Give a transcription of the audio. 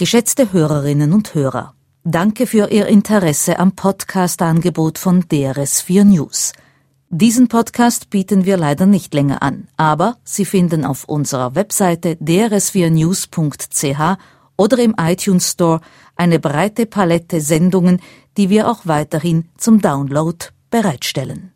Geschätzte Hörerinnen und Hörer, danke für Ihr Interesse am Podcast-Angebot von DRS4 News. Diesen Podcast bieten wir leider nicht länger an, aber Sie finden auf unserer Webseite drs4news.ch oder im iTunes Store eine breite Palette Sendungen, die wir auch weiterhin zum Download bereitstellen.